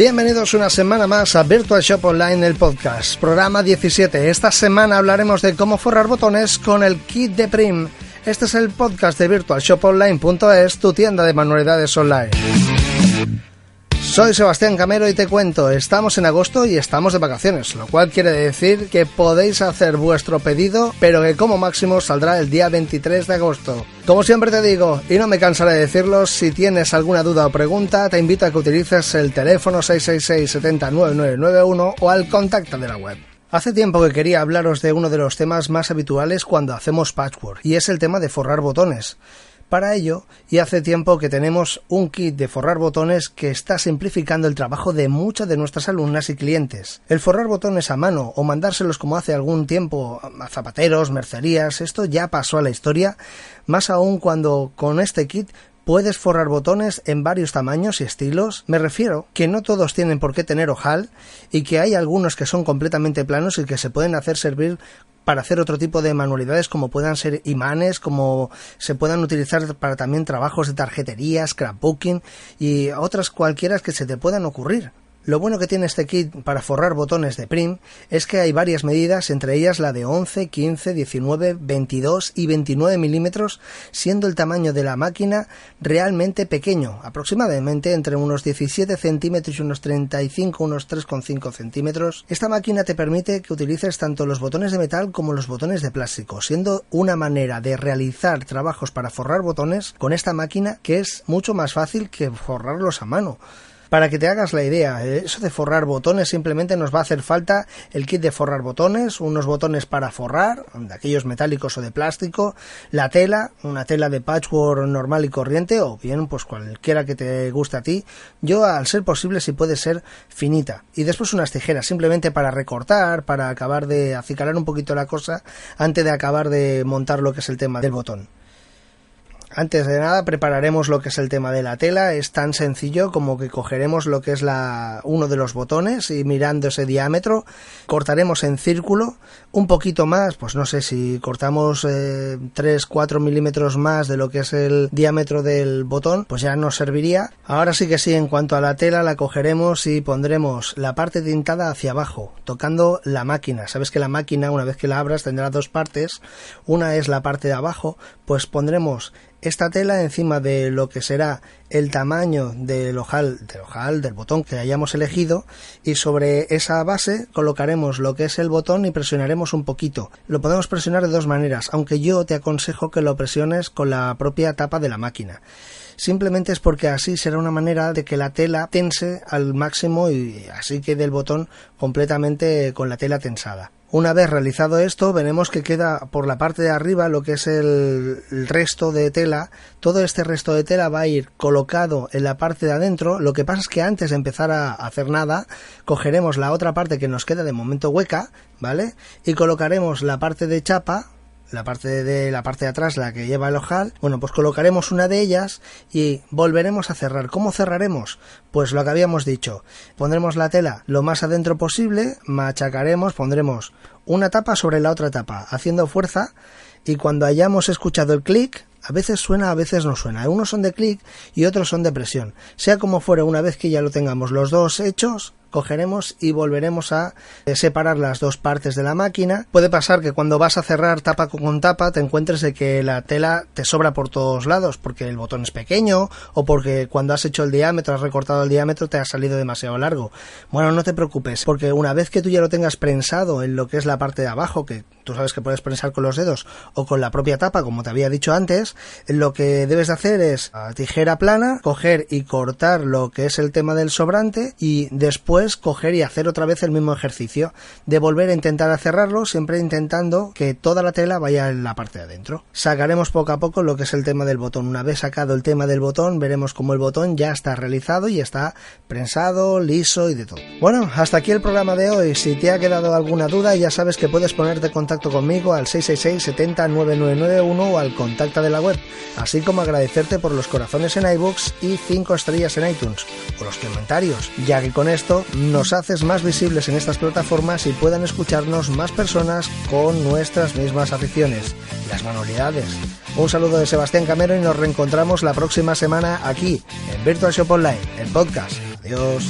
Bienvenidos una semana más a Virtual Shop Online, el podcast, programa 17. Esta semana hablaremos de cómo forrar botones con el kit de Prim. Este es el podcast de virtualshoponline.es, tu tienda de manualidades online. Soy Sebastián Camero y te cuento, estamos en agosto y estamos de vacaciones, lo cual quiere decir que podéis hacer vuestro pedido, pero que como máximo saldrá el día 23 de agosto. Como siempre te digo, y no me cansaré de decirlo, si tienes alguna duda o pregunta, te invito a que utilices el teléfono 666 709991 o al contacto de la web. Hace tiempo que quería hablaros de uno de los temas más habituales cuando hacemos patchwork, y es el tema de forrar botones para ello y hace tiempo que tenemos un kit de forrar botones que está simplificando el trabajo de muchas de nuestras alumnas y clientes. El forrar botones a mano o mandárselos como hace algún tiempo a zapateros, mercerías, esto ya pasó a la historia, más aún cuando con este kit Puedes forrar botones en varios tamaños y estilos. Me refiero que no todos tienen por qué tener ojal y que hay algunos que son completamente planos y que se pueden hacer servir para hacer otro tipo de manualidades como puedan ser imanes, como se puedan utilizar para también trabajos de tarjetería, scrapbooking y otras cualquiera que se te puedan ocurrir. Lo bueno que tiene este kit para forrar botones de Prim es que hay varias medidas, entre ellas la de 11, 15, 19, 22 y 29 milímetros, siendo el tamaño de la máquina realmente pequeño, aproximadamente entre unos 17 centímetros y unos 35, unos 3,5 centímetros. Esta máquina te permite que utilices tanto los botones de metal como los botones de plástico, siendo una manera de realizar trabajos para forrar botones con esta máquina que es mucho más fácil que forrarlos a mano. Para que te hagas la idea, eh, eso de forrar botones simplemente nos va a hacer falta el kit de forrar botones, unos botones para forrar, de aquellos metálicos o de plástico, la tela, una tela de patchwork normal y corriente, o bien pues cualquiera que te guste a ti. Yo, al ser posible, si puede ser finita. Y después unas tijeras, simplemente para recortar, para acabar de acicalar un poquito la cosa antes de acabar de montar lo que es el tema del botón. Antes de nada prepararemos lo que es el tema de la tela. Es tan sencillo como que cogeremos lo que es la, uno de los botones y mirando ese diámetro cortaremos en círculo un poquito más, pues no sé si cortamos eh, 3, 4 milímetros más de lo que es el diámetro del botón, pues ya nos serviría. Ahora sí que sí, en cuanto a la tela la cogeremos y pondremos la parte tintada hacia abajo, tocando la máquina. Sabes que la máquina una vez que la abras tendrá dos partes. Una es la parte de abajo, pues pondremos esta tela encima de lo que será el tamaño del ojal, del ojal, del botón que hayamos elegido y sobre esa base colocaremos lo que es el botón y presionaremos un poquito. Lo podemos presionar de dos maneras, aunque yo te aconsejo que lo presiones con la propia tapa de la máquina simplemente es porque así será una manera de que la tela tense al máximo y así quede el botón completamente con la tela tensada. Una vez realizado esto, veremos que queda por la parte de arriba lo que es el, resto de tela. Todo este resto de tela va a ir colocado en la parte de adentro. Lo que pasa es que antes de empezar a hacer nada, cogeremos la otra parte que nos queda de momento hueca, ¿vale? Y colocaremos la parte de chapa la parte de la parte de atrás, la que lleva el ojal, bueno, pues colocaremos una de ellas y volveremos a cerrar. ¿Cómo cerraremos? Pues lo que habíamos dicho, pondremos la tela lo más adentro posible, machacaremos, pondremos una tapa sobre la otra tapa, haciendo fuerza y cuando hayamos escuchado el clic, a veces suena, a veces no suena. Unos son de clic y otros son de presión. Sea como fuera, una vez que ya lo tengamos los dos hechos, cogeremos y volveremos a eh, separar las dos partes de la máquina. Puede pasar que cuando vas a cerrar tapa con tapa te encuentres de que la tela te sobra por todos lados porque el botón es pequeño o porque cuando has hecho el diámetro, has recortado el diámetro te ha salido demasiado largo. Bueno, no te preocupes porque una vez que tú ya lo tengas prensado en lo que es la parte de abajo, que tú sabes que puedes prensar con los dedos o con la propia tapa como te había dicho antes, lo que debes de hacer es a tijera plana, coger y cortar lo que es el tema del sobrante y después coger y hacer otra vez el mismo ejercicio de volver a intentar cerrarlo, siempre intentando que toda la tela vaya en la parte de adentro. Sacaremos poco a poco lo que es el tema del botón. Una vez sacado el tema del botón, veremos cómo el botón ya está realizado y está prensado, liso y de todo. Bueno, hasta aquí el programa de hoy. Si te ha quedado alguna duda, ya sabes que puedes ponerte en contacto conmigo al 666 70 9991 o al contacto de la web, así como agradecerte por los corazones en iBooks y 5 estrellas en iTunes o los comentarios, ya que con esto nos haces más visibles en estas plataformas y puedan escucharnos más personas con nuestras mismas aficiones, las manualidades. Un saludo de Sebastián Camero y nos reencontramos la próxima semana aquí en Virtual Shop Online, el podcast. Adiós.